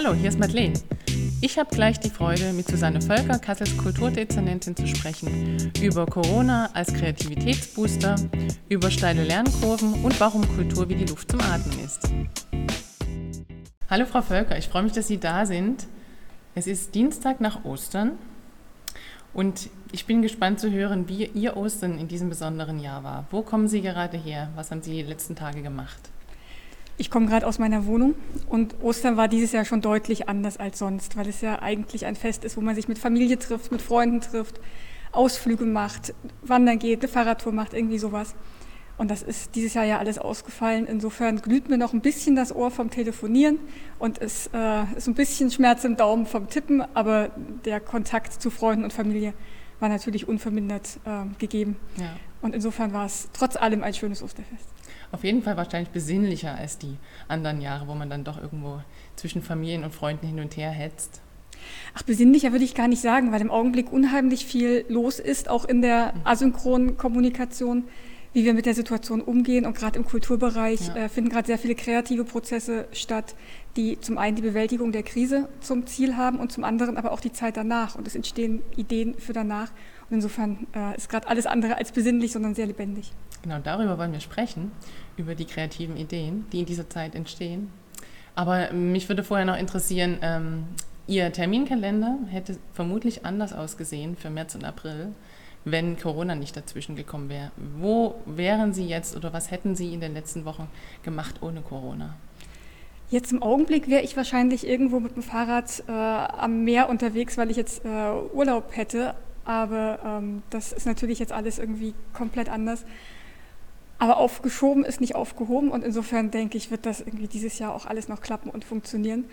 Hallo, hier ist Madeleine. Ich habe gleich die Freude, mit Susanne Völker, Kassels Kulturdezernentin, zu sprechen über Corona als Kreativitätsbooster, über steile Lernkurven und warum Kultur wie die Luft zum Atmen ist. Hallo Frau Völker, ich freue mich, dass Sie da sind. Es ist Dienstag nach Ostern und ich bin gespannt zu hören, wie Ihr Ostern in diesem besonderen Jahr war. Wo kommen Sie gerade her? Was haben Sie die letzten Tage gemacht? Ich komme gerade aus meiner Wohnung und Ostern war dieses Jahr schon deutlich anders als sonst, weil es ja eigentlich ein Fest ist, wo man sich mit Familie trifft, mit Freunden trifft, Ausflüge macht, wandern geht, eine Fahrradtour macht, irgendwie sowas. Und das ist dieses Jahr ja alles ausgefallen. Insofern glüht mir noch ein bisschen das Ohr vom Telefonieren und es äh, ist ein bisschen Schmerz im Daumen vom Tippen, aber der Kontakt zu Freunden und Familie war natürlich unvermindert äh, gegeben. Ja. Und insofern war es trotz allem ein schönes Osterfest. Auf jeden Fall wahrscheinlich besinnlicher als die anderen Jahre, wo man dann doch irgendwo zwischen Familien und Freunden hin und her hetzt. Ach, besinnlicher würde ich gar nicht sagen, weil im Augenblick unheimlich viel los ist, auch in der mhm. asynchronen Kommunikation wie wir mit der Situation umgehen. Und gerade im Kulturbereich ja. äh, finden gerade sehr viele kreative Prozesse statt, die zum einen die Bewältigung der Krise zum Ziel haben und zum anderen aber auch die Zeit danach. Und es entstehen Ideen für danach. Und insofern äh, ist gerade alles andere als besinnlich, sondern sehr lebendig. Genau, darüber wollen wir sprechen, über die kreativen Ideen, die in dieser Zeit entstehen. Aber mich würde vorher noch interessieren, ähm, Ihr Terminkalender hätte vermutlich anders ausgesehen für März und April wenn Corona nicht dazwischen gekommen wäre. Wo wären Sie jetzt oder was hätten Sie in den letzten Wochen gemacht ohne Corona? Jetzt im Augenblick wäre ich wahrscheinlich irgendwo mit dem Fahrrad äh, am Meer unterwegs, weil ich jetzt äh, Urlaub hätte. Aber ähm, das ist natürlich jetzt alles irgendwie komplett anders. Aber aufgeschoben ist nicht aufgehoben und insofern denke ich, wird das irgendwie dieses Jahr auch alles noch klappen und funktionieren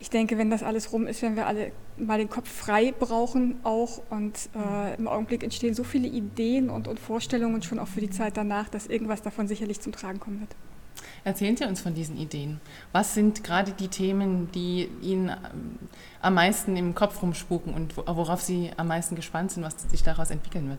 ich denke, wenn das alles rum ist, werden wir alle mal den Kopf frei brauchen auch. Und äh, im Augenblick entstehen so viele Ideen und, und, Vorstellungen schon auch für die Zeit danach, dass irgendwas davon sicherlich zum Tragen kommen wird. Erzählen Sie uns von diesen Ideen. Was sind gerade die Themen, die Ihnen ähm, am meisten im Kopf rumspuken und worauf Sie am meisten gespannt sind, was sich daraus entwickeln wird?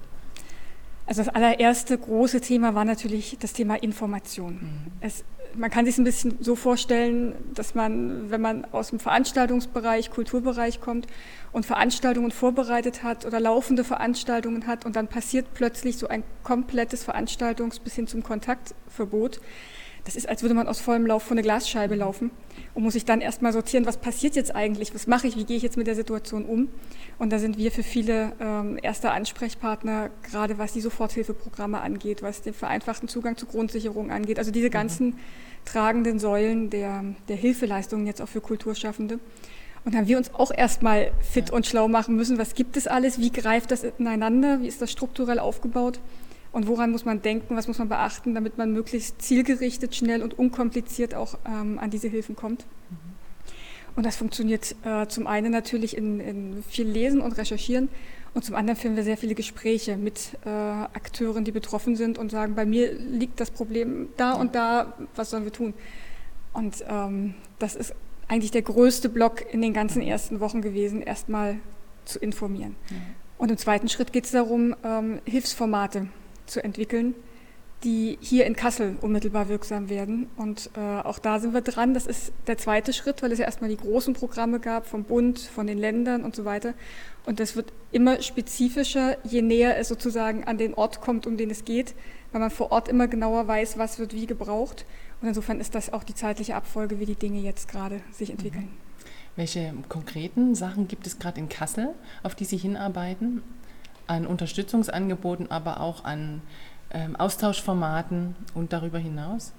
Also das allererste große Thema war natürlich das Thema Information. Mhm. Es man kann sich ein bisschen so vorstellen, dass man, wenn man aus dem Veranstaltungsbereich, Kulturbereich kommt und Veranstaltungen vorbereitet hat oder laufende Veranstaltungen hat und dann passiert plötzlich so ein komplettes Veranstaltungs- bis hin zum Kontaktverbot. Das ist, als würde man aus vollem Lauf vor eine Glasscheibe laufen und muss sich dann erstmal sortieren, was passiert jetzt eigentlich, was mache ich, wie gehe ich jetzt mit der Situation um. Und da sind wir für viele ähm, erste Ansprechpartner, gerade was die Soforthilfeprogramme angeht, was den vereinfachten Zugang zur Grundsicherung angeht. Also diese mhm. ganzen mhm. tragenden Säulen der, der Hilfeleistungen jetzt auch für Kulturschaffende. Und haben wir uns auch erstmal fit und schlau machen müssen, was gibt es alles, wie greift das ineinander, wie ist das strukturell aufgebaut und woran muss man denken, was muss man beachten, damit man möglichst zielgerichtet, schnell und unkompliziert auch ähm, an diese Hilfen kommt. Mhm. Und das funktioniert äh, zum einen natürlich in, in, viel Lesen und Recherchieren und zum anderen führen wir sehr viele Gespräche mit äh, Akteuren, die betroffen sind und sagen, bei mir liegt das Problem da und da, was sollen wir tun? Und ähm, das ist eigentlich der größte Block in den ganzen ersten Wochen gewesen, erstmal zu informieren. Ja. Und im zweiten Schritt geht es darum, ähm, Hilfsformate zu entwickeln, die hier in Kassel unmittelbar wirksam werden. Und äh, auch da sind wir dran. Das ist der zweite Schritt, weil es ja erstmal die großen Programme gab vom Bund, von den Ländern und so weiter. Und das wird immer spezifischer, je näher es sozusagen an den Ort kommt, um den es geht, weil man vor Ort immer genauer weiß, was wird wie gebraucht. Und insofern ist das auch die zeitliche Abfolge, wie die Dinge jetzt gerade sich entwickeln. Mhm. Welche konkreten Sachen gibt es gerade in Kassel, auf die Sie hinarbeiten? An Unterstützungsangeboten, aber auch an ähm, Austauschformaten und darüber hinaus?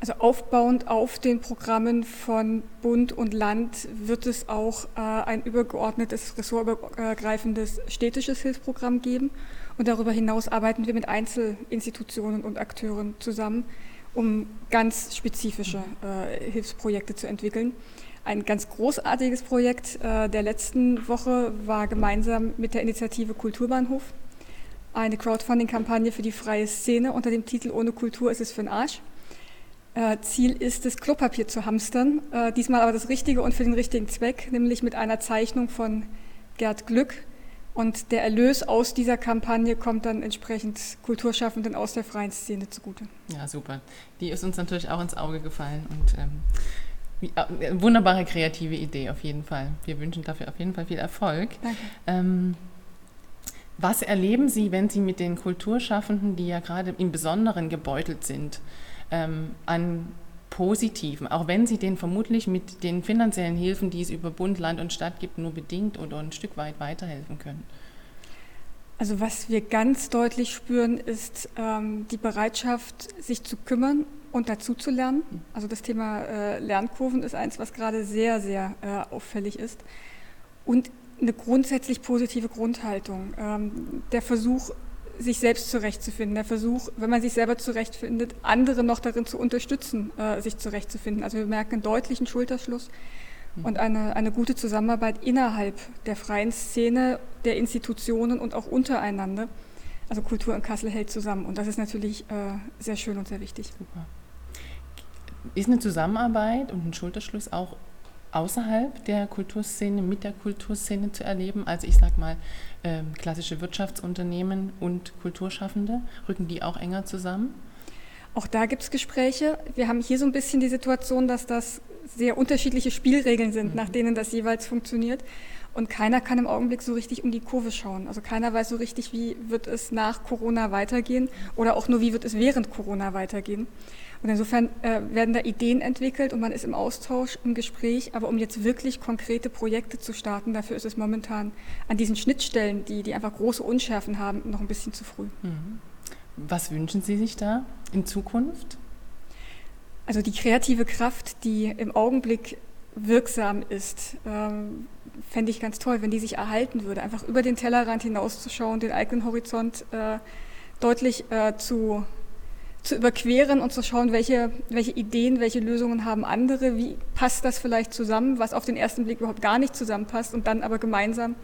Also aufbauend auf den Programmen von Bund und Land wird es auch äh, ein übergeordnetes, ressortübergreifendes städtisches Hilfsprogramm geben. Und darüber hinaus arbeiten wir mit Einzelinstitutionen und Akteuren zusammen, um ganz spezifische äh, Hilfsprojekte zu entwickeln. Ein ganz großartiges Projekt äh, der letzten Woche war gemeinsam mit der Initiative Kulturbahnhof eine Crowdfunding-Kampagne für die freie Szene unter dem Titel Ohne Kultur ist es für den Arsch. Äh, Ziel ist es, Klopapier zu hamstern, äh, diesmal aber das Richtige und für den richtigen Zweck, nämlich mit einer Zeichnung von Gerd Glück. Und der Erlös aus dieser Kampagne kommt dann entsprechend Kulturschaffenden aus der freien Szene zugute. Ja, super. Die ist uns natürlich auch ins Auge gefallen und ähm, Wie, äh, wunderbare kreative Idee auf jeden Fall. Wir wünschen dafür auf jeden Fall viel Erfolg. Danke. Ähm, was erleben Sie, wenn Sie mit den Kulturschaffenden, die ja gerade im Besonderen gebeutelt sind, ähm, an Positiven, auch wenn Sie denen vermutlich mit den finanziellen Hilfen, die es über Bund, Land und Stadt gibt, nur bedingt oder ein Stück weit weiterhelfen können? Also was wir ganz deutlich spüren, ist ähm, die Bereitschaft, sich zu kümmern und dazu zu lernen. Also das Thema äh, Lernkurven ist eins, was gerade sehr, sehr äh, auffällig ist. Und eine grundsätzlich positive Grundhaltung. Ähm, der Versuch, sich selbst zurechtzufinden, der Versuch, wenn man sich selber zurechtfindet, andere noch darin zu unterstützen, äh, sich zurechtzufinden. Also wir merken einen deutlichen Schulterschluss mhm. und eine, eine gute Zusammenarbeit innerhalb der freien Szene, der Institutionen und auch untereinander. Also Kultur in Kassel hält zusammen und das ist natürlich äh, sehr schön und sehr wichtig. Super. Ist eine Zusammenarbeit und ein Schulterschluss auch außerhalb der Kulturszene, mit der Kulturszene zu erleben? Also ich sage mal, äh, klassische Wirtschaftsunternehmen und Kulturschaffende, rücken die auch enger zusammen? Auch da gibt es Gespräche. Wir haben hier so ein bisschen die Situation, dass das sehr unterschiedliche Spielregeln sind, mhm. nach denen das jeweils funktioniert. Und keiner kann im Augenblick so richtig um die Kurve schauen. Also keiner weiß so richtig, wie wird es nach Corona weitergehen oder auch nur, wie wird es während Corona weitergehen. Und insofern äh, werden da Ideen entwickelt und man ist im Austausch, im Gespräch. Aber um jetzt wirklich konkrete Projekte zu starten, dafür ist es momentan an diesen Schnittstellen, die, die einfach große Unschärfen haben, noch ein bisschen zu früh. Mhm. Was wünschen Sie sich da in Zukunft? Also die kreative Kraft, die im Augenblick wirksam ist, ähm, fände ich ganz toll, wenn die sich erhalten würde. Einfach über den Tellerrand hinauszuschauen, den eigenen Horizont äh, deutlich äh, zu zu überqueren und zu schauen, welche, welche Ideen, welche Lösungen haben andere, wie passt das vielleicht zusammen, was auf den ersten Blick überhaupt gar nicht zusammenpasst und dann aber gemeinsam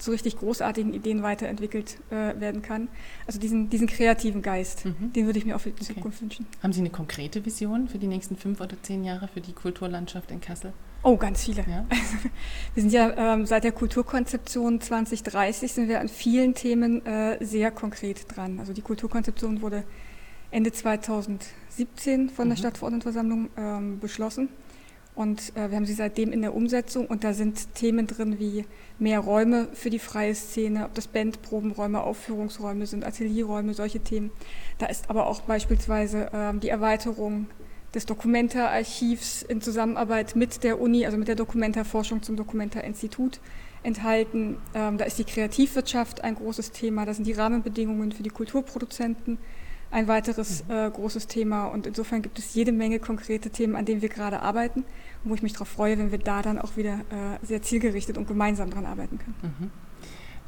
zu richtig großartigen Ideen weiterentwickelt äh, werden kann. Also diesen, diesen kreativen Geist, mhm. den würde ich mir auch für die Zukunft okay. wünschen. Haben Sie eine konkrete Vision für die nächsten fünf oder zehn Jahre für die Kulturlandschaft in Kassel? Oh, ganz viele. Ja. wir sind ja ähm, seit der Kulturkonzeption 2030 sind wir an vielen Themen äh, sehr konkret dran. Also die Kulturkonzeption wurde Ende 2017 von der mhm. Stadtverordnetenversammlung ähm, beschlossen. Und äh, wir haben sie seitdem in der Umsetzung und da sind Themen drin wie mehr Räume für die freie Szene, ob das Bandprobenräume, Aufführungsräume sind, Atelierräume, solche Themen. Da ist aber auch beispielsweise ähm, die Erweiterung des Dokumenta-Archivs in Zusammenarbeit mit der Uni, also mit der Dokumenta-Forschung zum Dokumenta-Institut enthalten. Ähm, da ist die Kreativwirtschaft ein großes Thema, da sind die Rahmenbedingungen für die Kulturproduzenten ein weiteres mhm. äh, großes Thema. Und insofern gibt es jede Menge konkrete Themen, an denen wir gerade arbeiten und wo ich mich darauf freue, wenn wir da dann auch wieder äh, sehr zielgerichtet und gemeinsam dran arbeiten können. Mhm.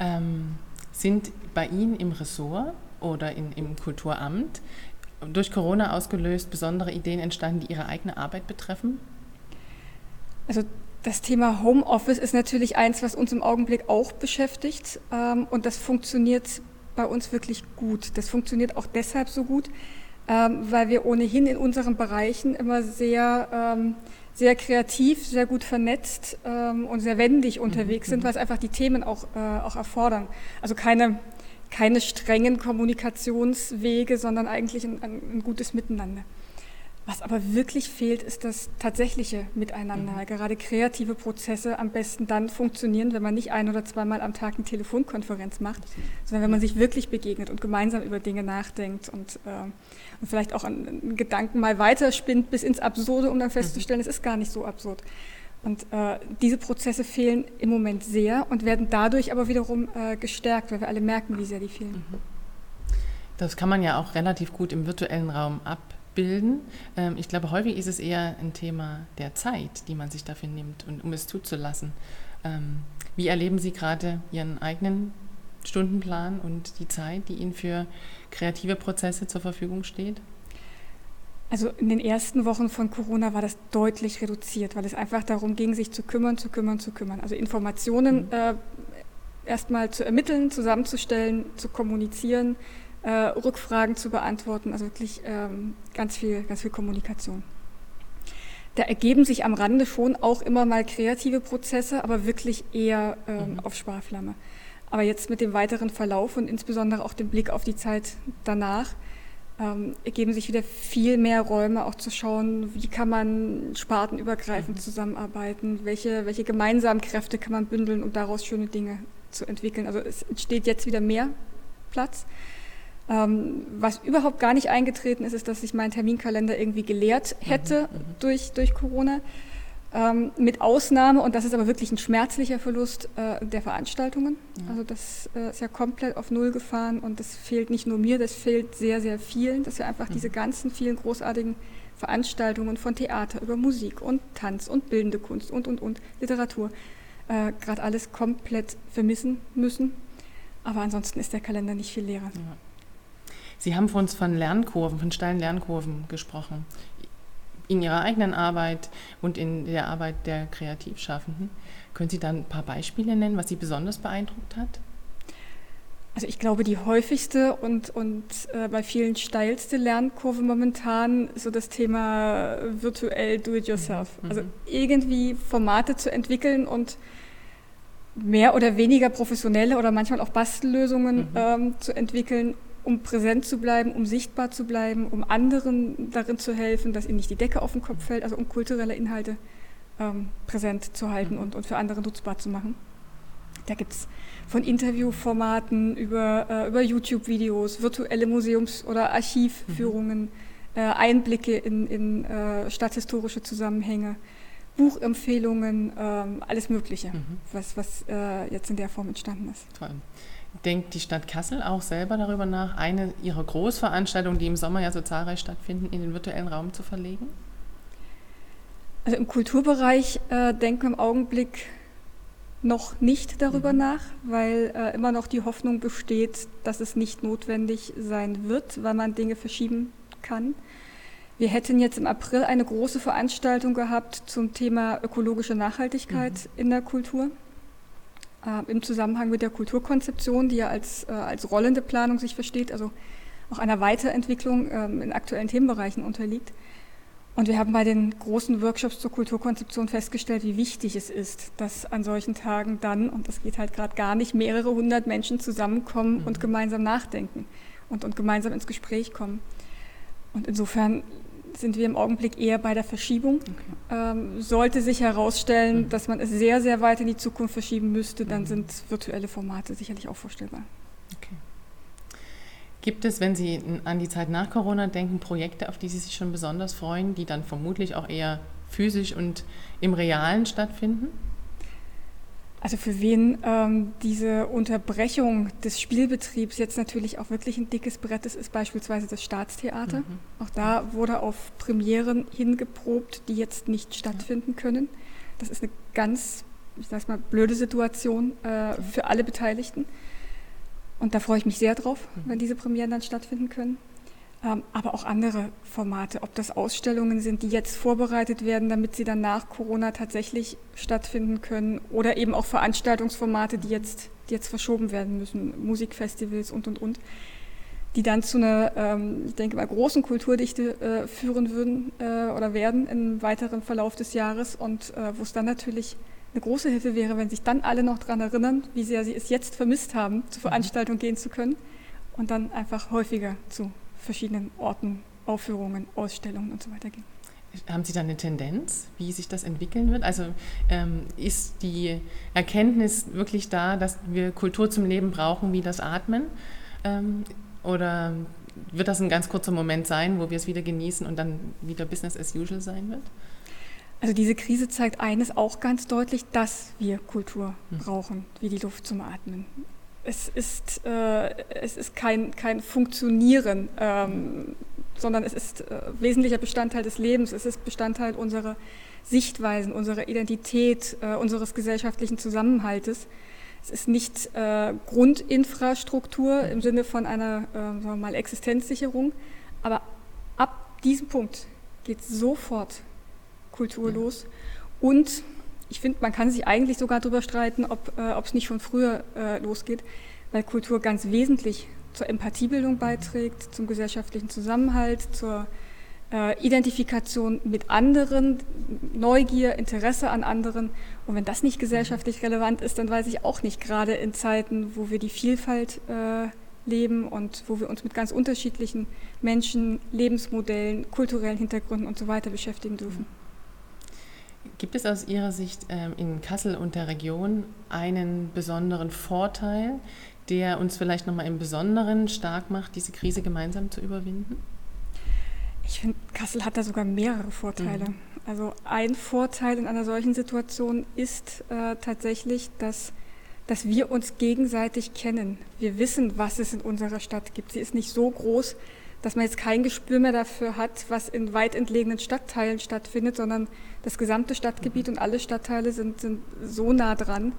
Ähm, sind bei Ihnen im Ressort oder in, im Kulturamt durch Corona ausgelöst besondere Ideen entstanden, die Ihre eigene Arbeit betreffen? Also das Thema Homeoffice ist natürlich eins, was uns im Augenblick auch beschäftigt. Ähm, und das funktioniert bei uns wirklich gut. Das funktioniert auch deshalb so gut, ähm, weil wir ohnehin in unseren Bereichen immer sehr, ähm, sehr kreativ, sehr gut vernetzt ähm, und sehr wendig mhm, unterwegs sind, mhm. weil es einfach die Themen auch, äh, auch erfordern. Also keine, keine strengen Kommunikationswege, sondern eigentlich ein, ein gutes Miteinander. Was aber wirklich fehlt, ist das tatsächliche Miteinander. Mhm. Gerade kreative Prozesse am besten dann funktionieren, wenn man nicht ein oder zweimal am Tag eine Telefonkonferenz macht, sondern wenn man sich wirklich begegnet und gemeinsam über Dinge nachdenkt und, äh, und vielleicht auch einen Gedanken mal weiterspinnt bis ins Absurde, um dann mhm. festzustellen, mhm. es ist gar nicht so absurd. Und äh, diese Prozesse fehlen im Moment sehr und werden dadurch aber wiederum äh, gestärkt, weil wir alle merken, wie sehr die fehlen. Mhm. Das kann man ja auch relativ gut im virtuellen Raum ab bilden. Ähm, ich glaube, häufig ist es eher ein Thema der Zeit, die man sich dafür nimmt und um es zuzulassen. Ähm, wie erleben Sie gerade Ihren eigenen Stundenplan und die Zeit, die Ihnen für kreative Prozesse zur Verfügung steht? Also in den ersten Wochen von Corona war das deutlich reduziert, weil es einfach darum ging, sich zu kümmern, zu kümmern, zu kümmern. Also Informationen mhm. äh, erstmal zu ermitteln, zusammenzustellen, zu kommunizieren, äh, Rückfragen zu beantworten, also wirklich ähm, ganz, viel, ganz viel Kommunikation. Da ergeben sich am Rande schon auch immer mal kreative Prozesse, aber wirklich eher ähm, mhm. auf Sparflamme. Aber jetzt mit dem weiteren Verlauf und insbesondere auch dem Blick auf die Zeit danach ähm, ergeben sich wieder viel mehr Räume, auch zu schauen, wie kann man spartenübergreifend mhm. zusammenarbeiten, welche, welche gemeinsamen Kräfte kann man bündeln, um daraus schöne Dinge zu entwickeln. Also es entsteht jetzt wieder mehr Platz. Ähm, was überhaupt gar nicht eingetreten ist, ist, dass ich meinen Terminkalender irgendwie geleert mhm, hätte mhm, durch, durch Corona. Ähm, mit Ausnahme, und das ist aber wirklich ein schmerzlicher Verlust, äh, der Veranstaltungen. Mhm. Also das äh, ist ja komplett auf Null gefahren und das fehlt nicht nur mir, das fehlt sehr, sehr vielen, dass wir einfach mhm. diese ganzen vielen großartigen Veranstaltungen von Theater über Musik und Tanz und bildende Kunst und, und, und Literatur äh, gerade alles komplett vermissen müssen. Aber ansonsten ist der Kalender nicht viel leerer. Ja. Sie haben von uns von Lernkurven, von steilen Lernkurven gesprochen. In Ihrer eigenen Arbeit und in der Arbeit der Kreativschaffenden. Können Sie da ein paar Beispiele nennen, was Sie besonders beeindruckt hat? Also ich glaube, die häufigste und, und äh, bei vielen steilste Lernkurve momentan so das Thema virtuell Do-it-yourself. Mhm. Also irgendwie Formate zu entwickeln und mehr oder weniger professionelle oder manchmal auch Bastellösungen mhm. ähm, zu entwickeln, um präsent zu bleiben, um sichtbar zu bleiben, um anderen darin zu helfen, dass ihnen nicht die Decke auf den Kopf fällt, also um kulturelle Inhalte ähm, präsent zu halten und, und für andere nutzbar zu machen. Da gibt es von Interviewformaten über, äh, über YouTube-Videos, virtuelle Museums- oder Archivführungen, mhm. äh, Einblicke in, in äh, stadthistorische Zusammenhänge, Buchempfehlungen, äh, alles Mögliche, mhm. was, was äh, jetzt in der Form entstanden ist. Toll. Denkt die Stadt Kassel auch selber darüber nach, eine ihrer Großveranstaltungen, die im Sommer ja so zahlreich stattfinden, in den virtuellen Raum zu verlegen? Also im Kulturbereich äh, denken wir im Augenblick noch nicht darüber mhm. nach, weil äh, immer noch die Hoffnung besteht, dass es nicht notwendig sein wird, weil man Dinge verschieben kann. Wir hätten jetzt im April eine große Veranstaltung gehabt zum Thema ökologische Nachhaltigkeit mhm. in der Kultur äh, im Zusammenhang mit der Kulturkonzeption, die ja als, äh, als rollende Planung sich versteht, also auch einer Weiterentwicklung ähm, in aktuellen Themenbereichen unterliegt. Und wir haben bei den großen Workshops zur Kulturkonzeption festgestellt, wie wichtig es ist, dass an solchen Tagen dann, und das geht halt gerade gar nicht, mehrere hundert Menschen zusammenkommen mhm. und gemeinsam nachdenken und, und gemeinsam ins Gespräch kommen. Und insofern sind wir im Augenblick eher bei der Verschiebung. Okay. Ähm, sollte sich herausstellen, mhm. dass man es sehr, sehr weit in die Zukunft verschieben müsste, dann mhm. sind virtuelle Formate sicherlich auch vorstellbar. Okay. Gibt es, wenn Sie an die Zeit nach Corona denken, Projekte, auf die Sie sich schon besonders freuen, die dann vermutlich auch eher physisch und im Realen stattfinden? Also für wen ähm, diese Unterbrechung des Spielbetriebs jetzt natürlich auch wirklich ein dickes Brett ist, ist beispielsweise das Staatstheater. Mhm. Auch da wurde auf Premieren hingeprobt, die jetzt nicht stattfinden können. Das ist eine ganz, ich sag's mal, blöde Situation äh, für alle Beteiligten. Und da freue ich mich sehr drauf, mhm. wenn diese Premieren dann stattfinden können. Ähm, aber auch andere Formate, ob das Ausstellungen sind, die jetzt vorbereitet werden, damit sie dann nach Corona tatsächlich stattfinden können, oder eben auch Veranstaltungsformate, die jetzt, die jetzt verschoben werden müssen, Musikfestivals und, und, und, die dann zu einer, ähm, ich denke mal, großen Kulturdichte äh, führen würden äh, oder werden im weiteren Verlauf des Jahres. Und äh, wo es dann natürlich eine große Hilfe wäre, wenn sich dann alle noch daran erinnern, wie sehr sie es jetzt vermisst haben, zur Veranstaltung gehen zu können und dann einfach häufiger zu verschiedenen Orten, Aufführungen, Ausstellungen und so weiter gehen. Haben Sie da eine Tendenz, wie sich das entwickeln wird? Also ähm, ist die Erkenntnis wirklich da, dass wir Kultur zum Leben brauchen wie das Atmen? Ähm, oder wird das ein ganz kurzer Moment sein, wo wir es wieder genießen und dann wieder Business as usual sein wird? Also diese Krise zeigt eines auch ganz deutlich, dass wir Kultur hm. brauchen, wie die Luft zum Atmen es ist, äh, es ist kein, kein Funktionieren, ähm, sondern es ist äh, wesentlicher Bestandteil des Lebens, es ist Bestandteil unserer Sichtweisen, unserer Identität, äh, unseres gesellschaftlichen Zusammenhaltes. Es ist nicht äh, Grundinfrastruktur im Sinne von einer äh, sagen wir mal Existenzsicherung, aber ab diesem Punkt geht sofort Kultur los und ich finde, man kann sich eigentlich sogar darüber streiten, ob äh, es nicht schon früher äh, losgeht, weil Kultur ganz wesentlich zur Empathiebildung beiträgt, zum gesellschaftlichen Zusammenhalt, zur äh, Identifikation mit anderen, Neugier, Interesse an anderen. Und wenn das nicht gesellschaftlich relevant ist, dann weiß ich auch nicht, gerade in Zeiten, wo wir die Vielfalt äh, leben und wo wir uns mit ganz unterschiedlichen Menschen, Lebensmodellen, kulturellen Hintergründen und so weiter beschäftigen dürfen. Gibt es aus Ihrer Sicht ähm, in Kassel und der Region einen besonderen Vorteil, der uns vielleicht nochmal im Besonderen stark macht, diese Krise gemeinsam zu überwinden? Ich finde, Kassel hat da sogar mehrere Vorteile. Mhm. Also ein Vorteil in einer solchen Situation ist äh, tatsächlich, dass, dass wir uns gegenseitig kennen. Wir wissen, was es in unserer Stadt gibt. Sie ist nicht so groß, dass man jetzt kein Gespür mehr dafür hat, was in weit entlegenen Stadtteilen stattfindet, sondern das gesamte Stadtgebiet und alle Stadtteile sind, sind so nah dran,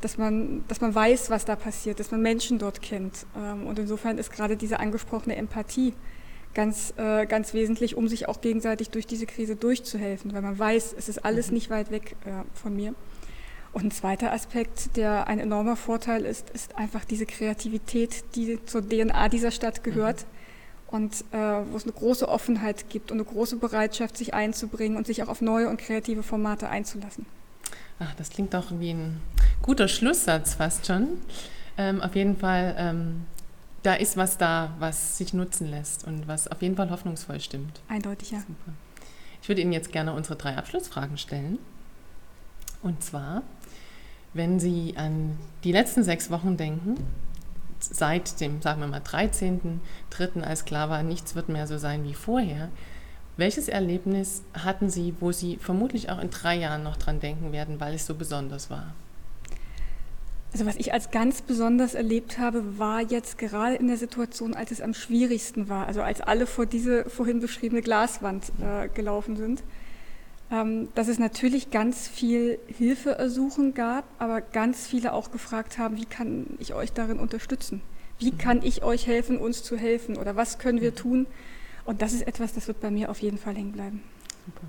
dass man, dass man weiß, was da passiert, dass man Menschen dort kennt. Ähm, und insofern ist gerade diese angesprochene Empathie ganz, äh, ganz wesentlich, um sich auch gegenseitig durch diese Krise durchzuhelfen, weil man weiß, es ist alles mhm. nicht weit weg äh, von mir. Und ein zweiter Aspekt, der ein enormer Vorteil ist, ist einfach diese Kreativität, die zur DNA dieser Stadt gehört. Und äh, wo es eine große Offenheit gibt und eine große Bereitschaft, sich einzubringen und sich auch auf neue und kreative Formate einzulassen. Ach, das klingt doch wie ein guter Schlusssatz fast schon. Ähm, auf jeden Fall, ähm, da ist was da, was sich nutzen lässt und was auf jeden Fall hoffnungsvoll stimmt. Eindeutig, ja. Super. Ich würde Ihnen jetzt gerne unsere drei Abschlussfragen stellen. Und zwar, wenn Sie an die letzten sechs Wochen denken, seit dem, sagen wir mal, 13.3., als klar war, nichts wird mehr so sein wie vorher. Welches Erlebnis hatten Sie, wo Sie vermutlich auch in drei Jahren noch dran denken werden, weil es so besonders war? Also was ich als ganz besonders erlebt habe, war jetzt gerade in der Situation, als es am schwierigsten war, also als alle vor diese vorhin beschriebene Glaswand äh, gelaufen sind, ähm, dass es natürlich ganz viel Hilfeersuchen gab, aber ganz viele auch gefragt haben, wie kann ich euch darin unterstützen? Wie mhm. kann ich euch helfen, uns zu helfen? Oder was können wir mhm. tun? Und das ist etwas, das wird bei mir auf jeden Fall hängen bleiben. Super.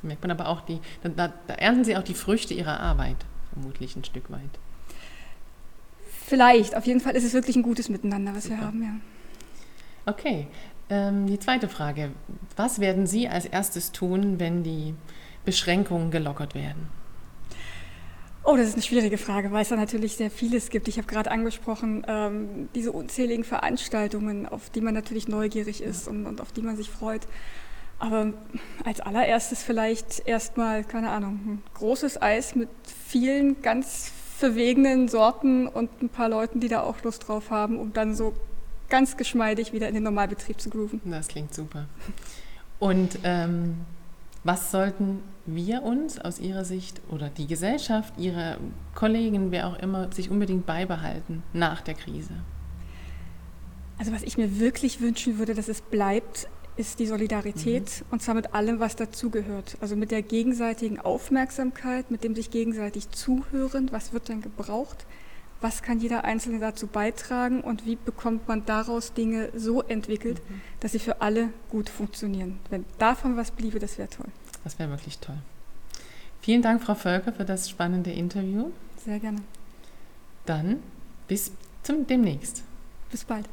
Da merkt man aber auch die, da, da ernten Sie auch die Früchte Ihrer Arbeit, vermutlich ein Stück weit. Vielleicht, auf jeden Fall ist es wirklich ein gutes Miteinander, was Super. wir haben, ja. Okay, ähm, die zweite Frage. Was werden Sie als erstes tun, wenn die Beschränkungen gelockert werden? Oh, das ist eine schwierige Frage, weil es da natürlich sehr vieles gibt. Ich habe gerade angesprochen, ähm, diese unzähligen Veranstaltungen, auf die man natürlich neugierig ist und, und auf die man sich freut. Aber als allererstes vielleicht erstmal, keine Ahnung, ein großes Eis mit vielen ganz verwegenen Sorten und ein paar Leuten, die da auch Lust drauf haben, um dann so ganz geschmeidig wieder in den Normalbetrieb zu grooven. Das klingt super. Und ähm, was sollten wir uns aus Ihrer Sicht oder die Gesellschaft, Ihre Kollegen, wer auch immer, sich unbedingt beibehalten nach der Krise? Also was ich mir wirklich wünschen würde, dass es bleibt, ist die Solidarität mhm. und zwar mit allem, was dazugehört. Also mit der gegenseitigen Aufmerksamkeit, mit dem sich gegenseitig zuhören, was wird denn gebraucht, was kann jeder Einzelne dazu beitragen und wie bekommt man daraus Dinge so entwickelt, mhm. dass sie für alle gut funktionieren. Wenn davon was bliebe, das wäre toll. Das wäre wirklich toll. Vielen Dank, Frau Völker, für das spannende Interview. Sehr gerne. Dann bis zum demnächst. Bis bald.